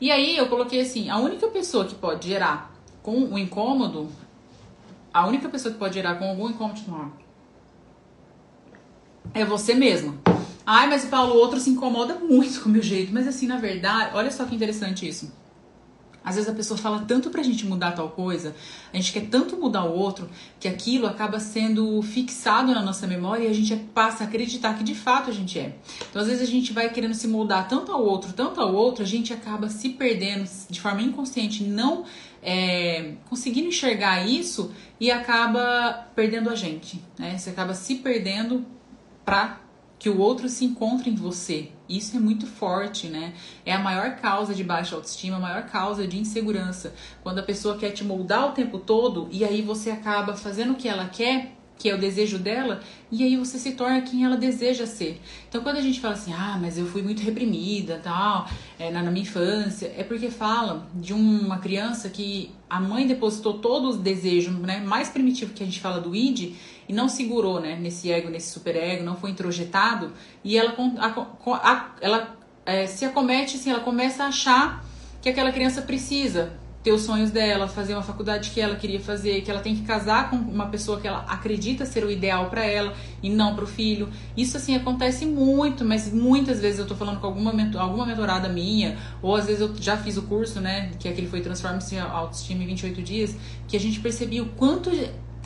E aí eu coloquei assim, a única pessoa que pode gerar com o incômodo, a única pessoa que pode gerar com algum incômodo é você mesma. Ai, mas Paulo, o outro se incomoda muito com o meu jeito. Mas assim, na verdade, olha só que interessante isso. Às vezes a pessoa fala tanto pra gente mudar tal coisa, a gente quer tanto mudar o outro, que aquilo acaba sendo fixado na nossa memória e a gente passa a acreditar que de fato a gente é. Então, às vezes a gente vai querendo se moldar tanto ao outro, tanto ao outro, a gente acaba se perdendo de forma inconsciente, não é, conseguindo enxergar isso e acaba perdendo a gente, né? Você acaba se perdendo pra que o outro se encontre em você. Isso é muito forte, né? É a maior causa de baixa autoestima, a maior causa de insegurança. Quando a pessoa quer te moldar o tempo todo e aí você acaba fazendo o que ela quer, que é o desejo dela, e aí você se torna quem ela deseja ser. Então, quando a gente fala assim, ah, mas eu fui muito reprimida, tal, é, na, na minha infância, é porque fala de uma criança que a mãe depositou todos os desejos, né, mais primitivo que a gente fala do id, e não segurou, né, nesse ego, nesse superego, não foi introjetado, e ela, a, a, ela é, se acomete, assim, ela começa a achar que aquela criança precisa ter os sonhos dela, fazer uma faculdade que ela queria fazer, que ela tem que casar com uma pessoa que ela acredita ser o ideal para ela e não para o filho. Isso assim acontece muito, mas muitas vezes eu tô falando com alguma alguma mentorada minha, ou às vezes eu já fiz o curso, né, que é aquele foi Transforme-se Autoestima em 28 dias, que a gente percebia o quanto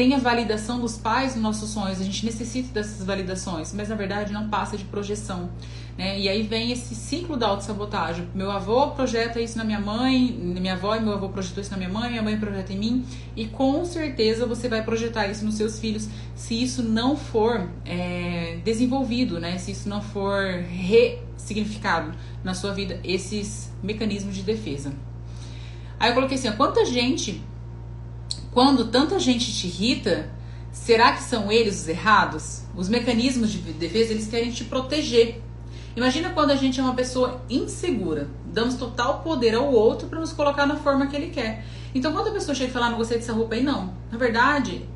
tem a validação dos pais nos nossos sonhos, a gente necessita dessas validações, mas na verdade não passa de projeção. Né? E aí vem esse ciclo da autossabotagem. Meu avô projeta isso na minha mãe, minha avó e meu avô projetou isso na minha mãe, minha mãe projeta em mim, e com certeza você vai projetar isso nos seus filhos se isso não for é, desenvolvido, né? se isso não for ressignificado na sua vida, esses mecanismos de defesa. Aí eu coloquei assim: quanta gente, quando tanta gente te irrita, será que são eles os errados? Os mecanismos de defesa, eles querem te proteger. Imagina quando a gente é uma pessoa insegura, damos total poder ao outro para nos colocar na forma que ele quer. Então, quando a pessoa chega e fala, ah, não gostei dessa roupa aí, não. Na verdade,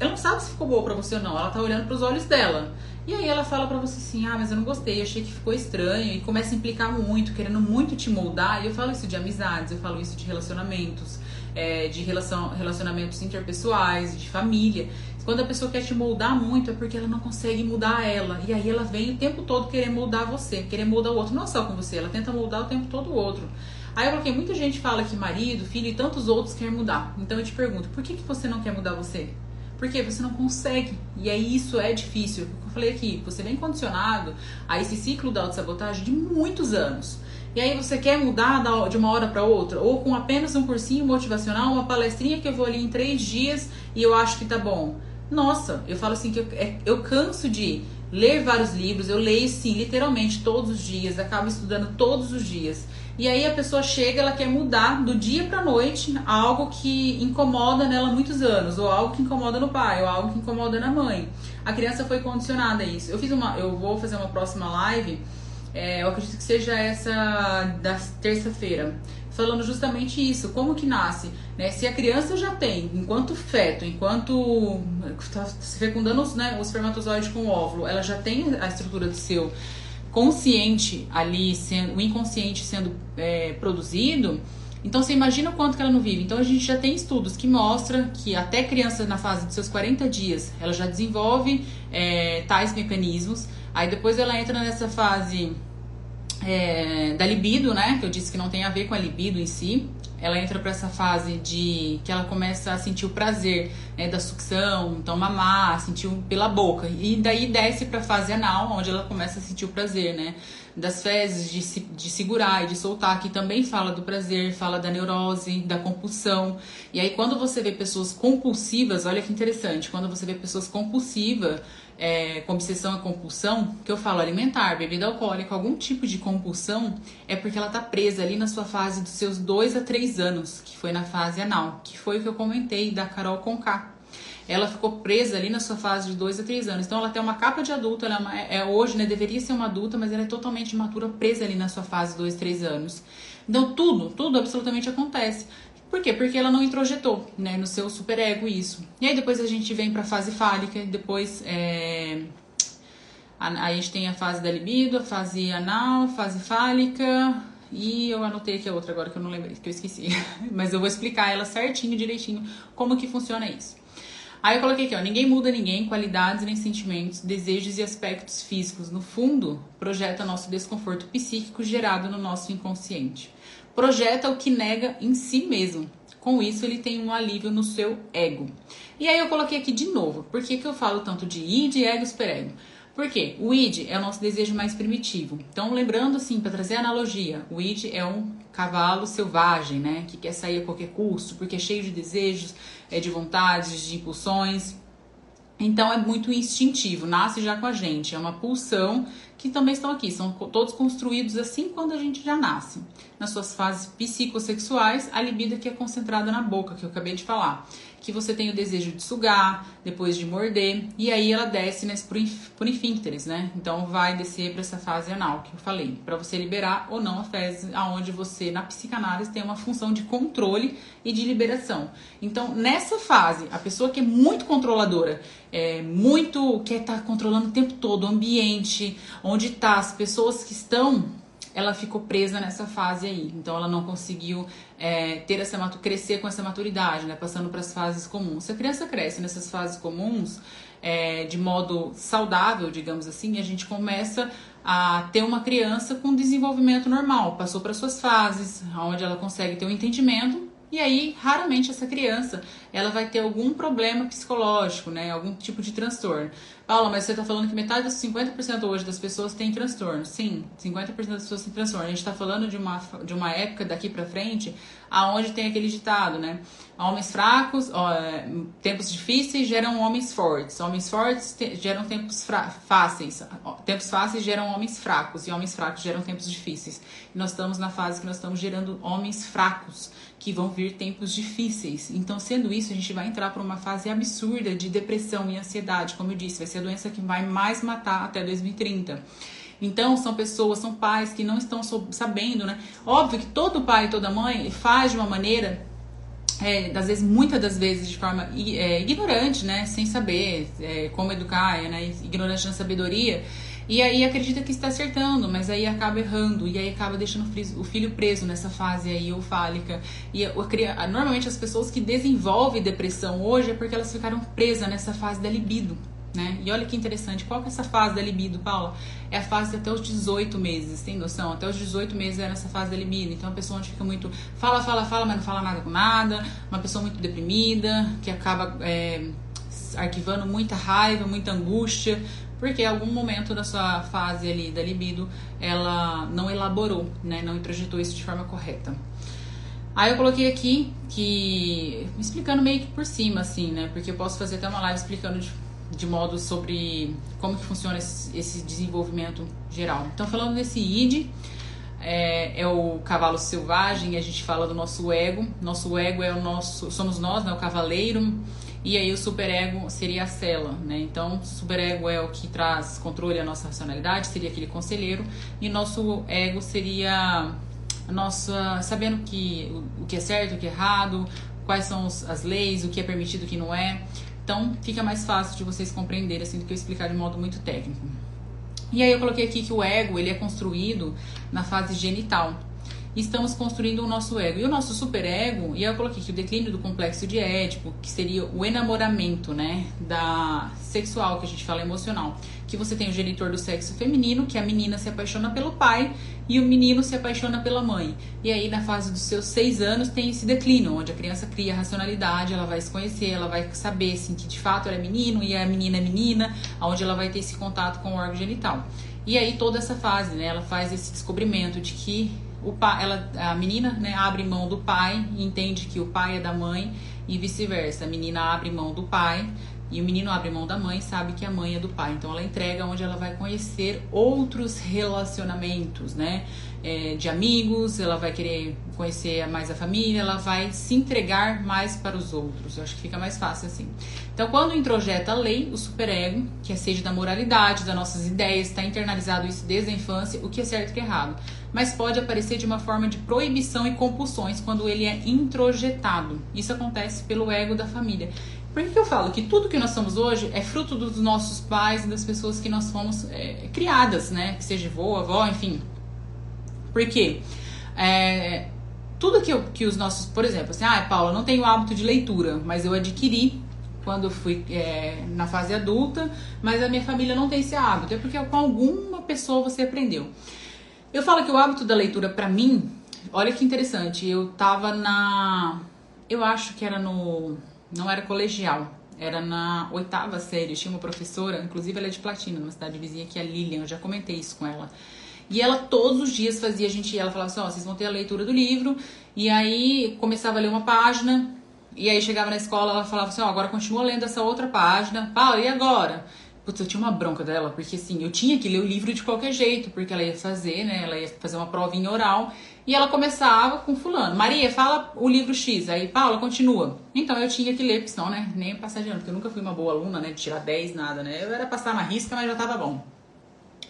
ela não sabe se ficou boa para você ou não. Ela tá olhando para os olhos dela. E aí ela fala para você assim, ah, mas eu não gostei, achei que ficou estranho. E começa a implicar muito, querendo muito te moldar. E eu falo isso de amizades, eu falo isso de relacionamentos, é, de relação, relacionamentos interpessoais, de família. Quando a pessoa quer te moldar muito é porque ela não consegue mudar ela. E aí ela vem o tempo todo querer moldar você, querer moldar o outro. Não só com você, ela tenta moldar o tempo todo o outro. Aí eu coloquei, muita gente fala que marido, filho e tantos outros querem mudar. Então eu te pergunto, por que, que você não quer mudar você? Porque você não consegue. E aí isso é difícil. Eu falei aqui, você vem condicionado a esse ciclo da autossabotagem de muitos anos. E aí você quer mudar de uma hora para outra, ou com apenas um cursinho motivacional, uma palestrinha que eu vou ali em três dias e eu acho que tá bom. Nossa, eu falo assim que eu, é, eu canso de ler vários livros, eu leio sim, literalmente todos os dias, acabo estudando todos os dias. E aí a pessoa chega, ela quer mudar do dia para noite algo que incomoda nela há muitos anos, ou algo que incomoda no pai, ou algo que incomoda na mãe. A criança foi condicionada a isso. Eu fiz uma, eu vou fazer uma próxima live, é, eu acredito que seja essa da terça-feira falando justamente isso, como que nasce, né? Se a criança já tem, enquanto feto, enquanto está se fecundando os, né, o espermatozoide com o óvulo, ela já tem a estrutura do seu consciente ali, sendo, o inconsciente sendo é, produzido, então você imagina o quanto que ela não vive. Então a gente já tem estudos que mostram que até criança na fase dos seus 40 dias, ela já desenvolve é, tais mecanismos. Aí depois ela entra nessa fase é, da libido, né? Que eu disse que não tem a ver com a libido em si. Ela entra para essa fase de que ela começa a sentir o prazer né, da sucção, então mamar, sentir pela boca. E daí desce para a fase anal, onde ela começa a sentir o prazer, né? Das fezes, de, de segurar e de soltar, que também fala do prazer, fala da neurose, da compulsão. E aí, quando você vê pessoas compulsivas, olha que interessante, quando você vê pessoas compulsivas, é, com obsessão e compulsão, que eu falo alimentar, bebida alcoólica, algum tipo de compulsão, é porque ela tá presa ali na sua fase dos seus 2 a 3 anos, que foi na fase anal, que foi o que eu comentei da Carol Conká. Ela ficou presa ali na sua fase de 2 a 3 anos. Então ela tem uma capa de adulto, ela é, é hoje, né, deveria ser uma adulta, mas ela é totalmente imatura, presa ali na sua fase de 2, 3 anos. Então tudo, tudo absolutamente acontece. Por quê? Porque ela não introjetou né, no seu superego isso. E aí depois a gente vem para a fase fálica, depois é, a, a, gente tem a fase da libido, a fase anal, fase fálica, e eu anotei aqui a outra agora que eu não lembrei, que eu esqueci. Mas eu vou explicar ela certinho, direitinho, como que funciona isso. Aí eu coloquei aqui, ó, ninguém muda ninguém, qualidades nem sentimentos, desejos e aspectos físicos. No fundo, projeta nosso desconforto psíquico gerado no nosso inconsciente. Projeta o que nega em si mesmo. Com isso, ele tem um alívio no seu ego. E aí eu coloquei aqui de novo. Por que, que eu falo tanto de id, ego e superego? Por quê? O id é o nosso desejo mais primitivo. Então, lembrando assim, para trazer a analogia, o id é um cavalo selvagem, né? Que quer sair a qualquer custo, porque é cheio de desejos, é de vontades, de impulsões. Então é muito instintivo, nasce já com a gente, é uma pulsão que também estão aqui, são todos construídos assim quando a gente já nasce. Nas suas fases psicossexuais, a libido que é concentrada na boca, que eu acabei de falar que você tem o desejo de sugar, depois de morder, e aí ela desce nesse por, por infínteres, né? Então vai descer para essa fase anal que eu falei, para você liberar ou não a fezes, aonde você na psicanálise tem uma função de controle e de liberação. Então, nessa fase, a pessoa que é muito controladora, é muito quer estar tá controlando o tempo todo o ambiente, onde tá as pessoas que estão ela ficou presa nessa fase aí. Então ela não conseguiu é, ter essa crescer com essa maturidade, né? Passando para as fases comuns. Se a criança cresce nessas fases comuns, é, de modo saudável, digamos assim, a gente começa a ter uma criança com desenvolvimento normal. Passou para suas fases, onde ela consegue ter um entendimento e aí, raramente essa criança, ela vai ter algum problema psicológico, né? Algum tipo de transtorno. Paula, mas você está falando que metade dos 50% hoje das pessoas tem transtorno. Sim, 50% das pessoas têm transtorno. A gente está falando de uma, de uma época daqui para frente aonde tem aquele ditado, né? Homens fracos, ó, tempos difíceis geram homens fortes. Homens fortes te, geram tempos fáceis. Tempos fáceis geram homens fracos. E homens fracos geram tempos difíceis. E nós estamos na fase que nós estamos gerando homens fracos, que vão vir tempos difíceis. Então, sendo isso, a gente vai entrar para uma fase absurda de depressão e ansiedade. Como eu disse, vai ser a doença que vai mais matar até 2030. Então, são pessoas, são pais que não estão sabendo, né? Óbvio que todo pai e toda mãe faz de uma maneira é, às vezes, muitas das vezes de forma é, ignorante, né? Sem saber é, como educar, né? Ignorante na sabedoria. E aí acredita que está acertando, mas aí acaba errando. E aí acaba deixando o filho preso nessa fase aí eufálica. E normalmente as pessoas que desenvolvem depressão hoje é porque elas ficaram presas nessa fase da libido né? E olha que interessante, qual que é essa fase da libido, Paula? É a fase até os 18 meses, tem noção? Até os 18 meses é nessa fase da libido. Então a pessoa onde fica muito fala, fala, fala, mas não fala nada com nada, uma pessoa muito deprimida, que acaba é, arquivando muita raiva, muita angústia, porque em algum momento da sua fase ali da libido ela não elaborou, né? Não introjetou isso de forma correta. Aí eu coloquei aqui que explicando meio que por cima assim, né? Porque eu posso fazer até uma live explicando de de modo sobre como que funciona esse, esse desenvolvimento geral. Então, falando desse id, é, é, o cavalo selvagem, a gente fala do nosso ego. Nosso ego é o nosso, somos nós, né, o cavaleiro. E aí o superego seria a cela, né? Então, superego é o que traz controle à nossa racionalidade, seria aquele conselheiro, e nosso ego seria nossa sabendo que o, o que é certo, o que é errado, quais são as leis, o que é permitido, o que não é. Então fica mais fácil de vocês compreenderem assim do que eu explicar de modo muito técnico. E aí eu coloquei aqui que o ego ele é construído na fase genital estamos construindo o nosso ego. E o nosso superego, e eu coloquei aqui o declínio do complexo de Édipo, que seria o enamoramento, né, da sexual, que a gente fala emocional. Que você tem o genitor do sexo feminino, que a menina se apaixona pelo pai e o menino se apaixona pela mãe. E aí, na fase dos seus seis anos, tem esse declínio, onde a criança cria racionalidade, ela vai se conhecer, ela vai saber, assim, que de fato ela é menino e a menina é menina, onde ela vai ter esse contato com o órgão genital. E aí, toda essa fase, né, ela faz esse descobrimento de que o pai, ela, a menina né, abre mão do pai entende que o pai é da mãe e vice-versa. A menina abre mão do pai e o menino abre mão da mãe sabe que a mãe é do pai. Então ela entrega onde ela vai conhecer outros relacionamentos, né? É, de amigos, ela vai querer conhecer mais a família, ela vai se entregar mais para os outros. Eu acho que fica mais fácil assim. Então, quando introjeta a lei, o superego, que é sede da moralidade, das nossas ideias, está internalizado isso desde a infância, o que é certo e o que é errado mas pode aparecer de uma forma de proibição e compulsões quando ele é introjetado. Isso acontece pelo ego da família. Por que, que eu falo que tudo que nós somos hoje é fruto dos nossos pais e das pessoas que nós fomos é, criadas, né? Que seja avô, avó, enfim. Por quê? É, tudo que, eu, que os nossos, por exemplo, assim, ah, Paula, não tenho hábito de leitura, mas eu adquiri quando eu fui é, na fase adulta, mas a minha família não tem esse hábito, é porque com alguma pessoa você aprendeu. Eu falo que o hábito da leitura para mim, olha que interessante, eu tava na, eu acho que era no, não era colegial, era na oitava série, tinha uma professora, inclusive ela é de Platina, numa cidade vizinha que é a Lilian, eu já comentei isso com ela. E ela todos os dias fazia a gente, ela falava assim, ó, oh, vocês vão ter a leitura do livro, e aí começava a ler uma página, e aí chegava na escola, ela falava assim, ó, oh, agora continua lendo essa outra página. Paula, e agora? Putz, eu tinha uma bronca dela, porque assim, eu tinha que ler o livro de qualquer jeito, porque ela ia fazer, né? Ela ia fazer uma provinha oral. E ela começava com fulano. Maria, fala o livro X. Aí, Paula, continua. Então eu tinha que ler, porque senão, né? Nem passar de ano, porque eu nunca fui uma boa aluna, né? De tirar 10, nada, né? Eu era passar na risca, mas já tava bom.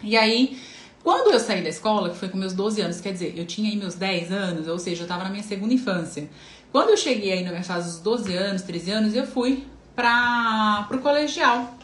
E aí, quando eu saí da escola, que foi com meus 12 anos, quer dizer, eu tinha aí meus 10 anos, ou seja, eu tava na minha segunda infância. Quando eu cheguei aí na minha fase dos 12 anos, 13 anos, eu fui para pro colegial.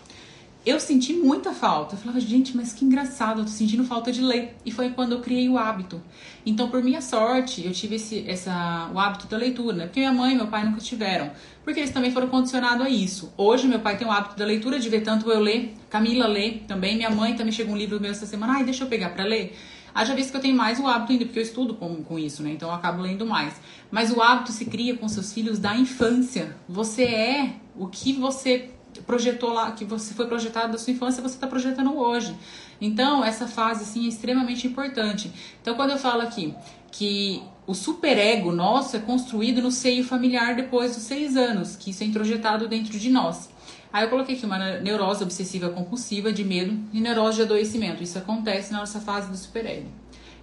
Eu senti muita falta. Eu falava, gente, mas que engraçado, eu tô sentindo falta de ler. E foi quando eu criei o hábito. Então, por minha sorte, eu tive esse, essa, o hábito da leitura, né? Porque minha mãe e meu pai nunca tiveram. Porque eles também foram condicionados a isso. Hoje, meu pai tem o hábito da leitura, de ver tanto eu ler, Camila lê também. Minha mãe também chegou um livro meu essa semana, ai, deixa eu pegar para ler. Haja visto que eu tenho mais o hábito ainda, porque eu estudo com, com isso, né? Então eu acabo lendo mais. Mas o hábito se cria com seus filhos da infância. Você é o que você projetou lá, que você foi projetado da sua infância, você está projetando hoje. Então, essa fase assim é extremamente importante. Então, quando eu falo aqui que o superego nosso é construído no seio familiar depois dos seis anos, que isso é introjetado dentro de nós. Aí eu coloquei aqui uma neurose obsessiva compulsiva de medo e neurose de adoecimento. Isso acontece na nossa fase do superego.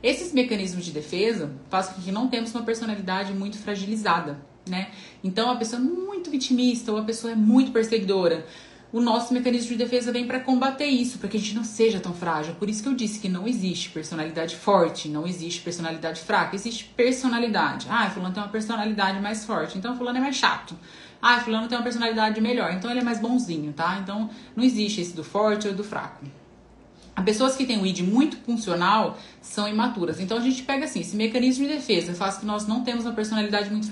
Esses mecanismos de defesa fazem com que não temos uma personalidade muito fragilizada, né? Então a pessoa é muito vitimista ou a pessoa é muito perseguidora. O nosso mecanismo de defesa vem para combater isso, para que a gente não seja tão frágil. Por isso que eu disse que não existe personalidade forte, não existe personalidade fraca, existe personalidade. Ah, fulano tem uma personalidade mais forte, então fulano é mais chato. Ah, fulano tem uma personalidade melhor, então ele é mais bonzinho, tá? Então não existe esse do forte ou do fraco. As pessoas que têm o ID muito funcional são imaturas. Então a gente pega assim, esse mecanismo de defesa faz que nós não temos uma personalidade muito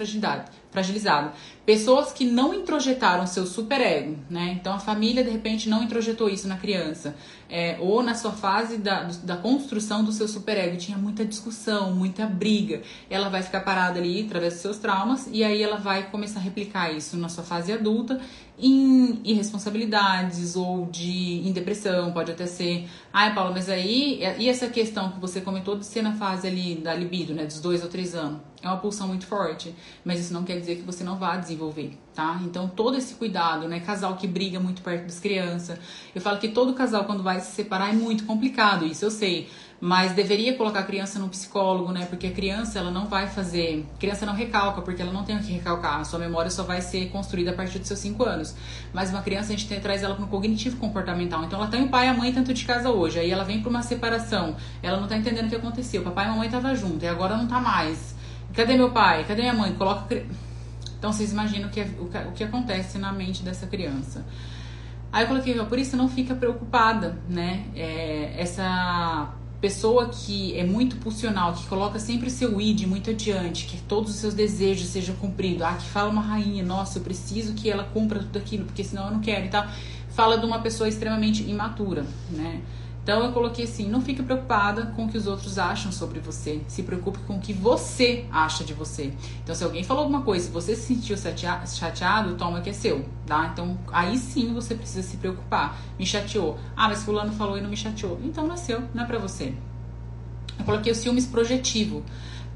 fragilizada. Pessoas que não introjetaram seu superego, né? Então a família de repente não introjetou isso na criança. É, ou na sua fase da, da construção do seu superego tinha muita discussão, muita briga. Ela vai ficar parada ali através dos seus traumas e aí ela vai começar a replicar isso na sua fase adulta em irresponsabilidades ou de em depressão, pode até ser. Ai, Paula, mas aí e essa questão que você comentou de ser na fase ali da libido, né, dos dois ou três anos é uma pulsão muito forte, mas isso não quer dizer que você não vá desenvolver, tá? Então todo esse cuidado, né? Casal que briga muito perto das crianças. Eu falo que todo casal quando vai se separar é muito complicado, isso eu sei, mas deveria colocar a criança no psicólogo, né? Porque a criança ela não vai fazer, a criança não recalca porque ela não tem o que recalcar. A sua memória só vai ser construída a partir dos seus 5 anos. Mas uma criança a gente tem, traz ela para um cognitivo comportamental. Então ela tem o pai e a mãe tanto de casa hoje, aí ela vem para uma separação, ela não tá entendendo o que aconteceu. Papai e mamãe estavam juntos e agora não tá mais Cadê meu pai? Cadê minha mãe? Coloca. Então vocês imaginam o que, é, o que acontece na mente dessa criança. Aí eu coloquei, por isso não fica preocupada, né? É, essa pessoa que é muito pulsional, que coloca sempre seu id muito adiante, que todos os seus desejos sejam cumpridos. Ah, que fala uma rainha, nossa, eu preciso que ela cumpra tudo aquilo, porque senão eu não quero e tal. Fala de uma pessoa extremamente imatura, né? Então eu coloquei assim: não fique preocupada com o que os outros acham sobre você. Se preocupe com o que você acha de você. Então, se alguém falou alguma coisa e você se sentiu chateado, toma que é seu, tá? Então, aí sim você precisa se preocupar. Me chateou. Ah, mas fulano falou e não me chateou. Então não é seu, não é pra você. Eu coloquei o ciúmes projetivo.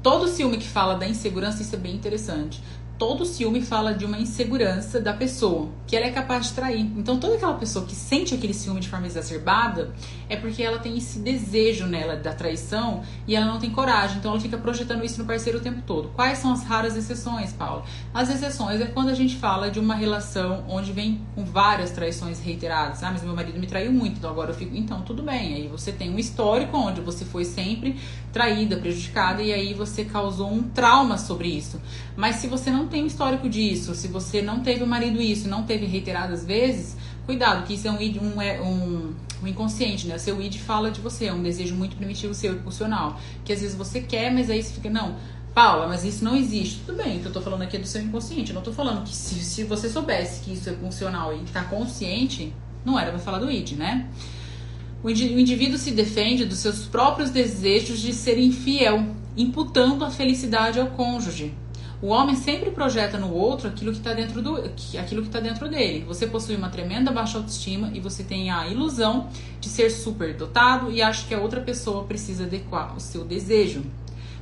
Todo ciúme que fala da insegurança, isso é bem interessante todo ciúme fala de uma insegurança da pessoa, que ela é capaz de trair. Então, toda aquela pessoa que sente aquele ciúme de forma exacerbada é porque ela tem esse desejo nela da traição e ela não tem coragem. Então, ela fica projetando isso no parceiro o tempo todo. Quais são as raras exceções, Paulo? As exceções é quando a gente fala de uma relação onde vem com várias traições reiteradas. Ah, mas meu marido me traiu muito, então agora eu fico. Então, tudo bem. Aí você tem um histórico onde você foi sempre traída, prejudicada e aí você causou um trauma sobre isso. Mas se você não tem um histórico disso, se você não teve o marido isso, não teve reiteradas vezes, Cuidado, que isso é um, id, um, é um, um inconsciente, né? O seu id fala de você, é um desejo muito primitivo seu, impulsional. Que às vezes você quer, mas aí você fica, não, Paula, mas isso não existe. Tudo bem, o que eu tô falando aqui é do seu inconsciente. Eu não tô falando que se, se você soubesse que isso é funcional e tá consciente, não era pra falar do id, né? O indivíduo se defende dos seus próprios desejos de ser infiel, imputando a felicidade ao cônjuge. O homem sempre projeta no outro aquilo que está dentro do, aquilo que está dentro dele. Você possui uma tremenda baixa autoestima e você tem a ilusão de ser super dotado e acha que a outra pessoa precisa adequar o seu desejo.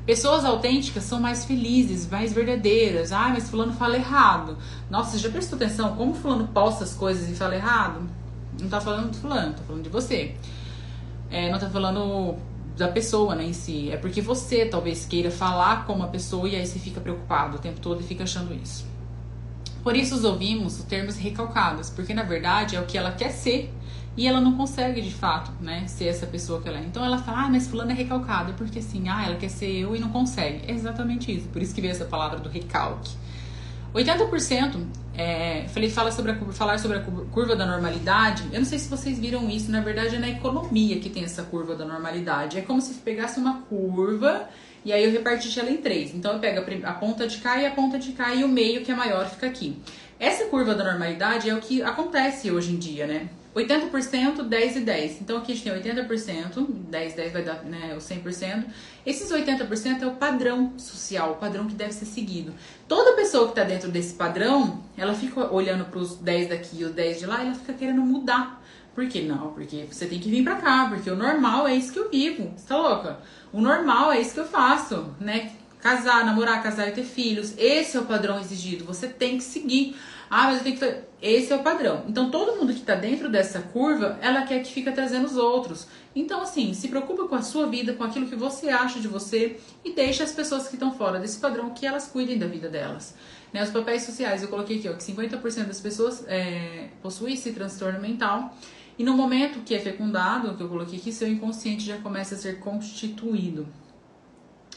Pessoas autênticas são mais felizes, mais verdadeiras. Ah, mas fulano fala errado. Nossa, você já prestou atenção como fulano posta as coisas e fala errado? Não tá falando do fulano, tá falando de você. É, não tá falando da pessoa né, em si. É porque você talvez queira falar como a pessoa e aí você fica preocupado o tempo todo e fica achando isso. Por isso os ouvimos os termos recalcados, porque na verdade é o que ela quer ser e ela não consegue de fato, né, ser essa pessoa que ela é. Então ela fala, ah, mas fulano é recalcado, porque assim, ah, ela quer ser eu e não consegue. É exatamente isso, por isso que veio essa palavra do recalque. 80% é, falei, fala sobre a, falar sobre a curva da normalidade. Eu não sei se vocês viram isso, na verdade é na economia que tem essa curva da normalidade. É como se pegasse uma curva e aí eu repartisse ela em três. Então eu pego a, a ponta de cá e a ponta de cá e o meio que é maior fica aqui. Essa curva da normalidade é o que acontece hoje em dia, né? 80%, 10 e 10. Então aqui a gente tem 80%, 10, 10 vai dar né, o 100%. Esses 80% é o padrão social, o padrão que deve ser seguido. Toda pessoa que está dentro desse padrão, ela fica olhando para os 10 daqui e os 10 de lá e ela fica querendo mudar. Por que não? Porque você tem que vir pra cá, porque o normal é isso que eu vivo. Você tá louca? O normal é isso que eu faço, né? Casar, namorar, casar e ter filhos. Esse é o padrão exigido. Você tem que seguir. Ah, mas eu tenho que. Esse é o padrão. Então, todo mundo que está dentro dessa curva, ela quer que fica trazendo os outros. Então, assim, se preocupa com a sua vida, com aquilo que você acha de você e deixa as pessoas que estão fora desse padrão que elas cuidem da vida delas. Né, os papéis sociais, eu coloquei aqui, ó, que 50% das pessoas é, possuem esse transtorno mental. E no momento que é fecundado, que eu coloquei aqui, seu inconsciente já começa a ser constituído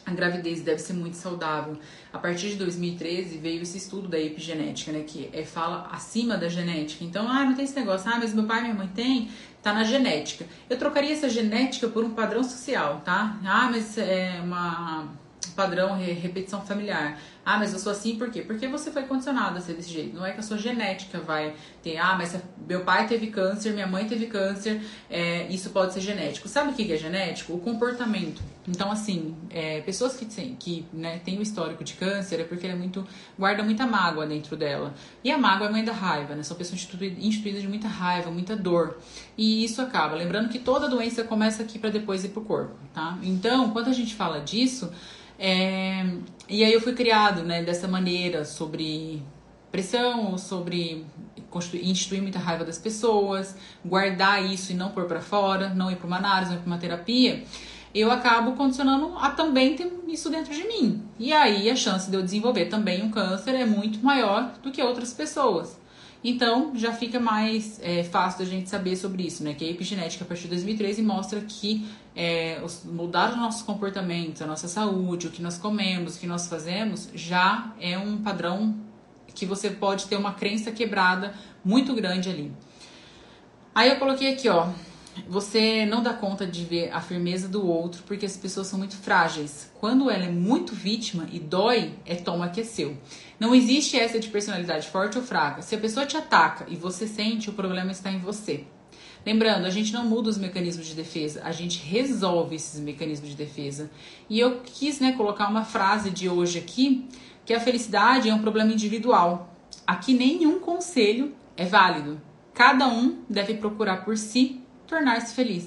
a gravidez deve ser muito saudável. A partir de 2013 veio esse estudo da epigenética, né, que é, fala acima da genética. Então, ah, não tem esse negócio, ah, mas meu pai e minha mãe tem, tá na genética. Eu trocaria essa genética por um padrão social, tá? Ah, mas é uma padrão repetição familiar. Ah, mas eu sou assim por quê? Porque você foi condicionado a ser desse jeito. Não é que a sua genética vai ter, ah, mas meu pai teve câncer, minha mãe teve câncer, é, isso pode ser genético. Sabe o que é genético? O comportamento. Então, assim, é, pessoas que, têm, que né, têm o histórico de câncer é porque é muito, guarda muita mágoa dentro dela. E a mágoa é mãe da raiva, né? São pessoas instituídas de muita raiva, muita dor. E isso acaba. Lembrando que toda doença começa aqui para depois ir pro corpo, tá? Então, quando a gente fala disso, é, e aí eu fui criado né, dessa maneira, sobre pressão, sobre instituir muita raiva das pessoas, guardar isso e não pôr para fora, não ir para uma análise, não ir para uma terapia, eu acabo condicionando a também ter isso dentro de mim. E aí a chance de eu desenvolver também um câncer é muito maior do que outras pessoas. Então, já fica mais é, fácil da gente saber sobre isso, né? Que a epigenética, a partir de 2013, mostra que é, os, mudar os nossos comportamentos, a nossa saúde, o que nós comemos, o que nós fazemos, já é um padrão que você pode ter uma crença quebrada muito grande ali. Aí eu coloquei aqui, ó, você não dá conta de ver a firmeza do outro porque as pessoas são muito frágeis. Quando ela é muito vítima e dói, é toma que é seu. Não existe essa de personalidade forte ou fraca. Se a pessoa te ataca e você sente, o problema está em você. Lembrando, a gente não muda os mecanismos de defesa, a gente resolve esses mecanismos de defesa. E eu quis né, colocar uma frase de hoje aqui, que a felicidade é um problema individual. Aqui nenhum conselho é válido. Cada um deve procurar por si tornar-se feliz.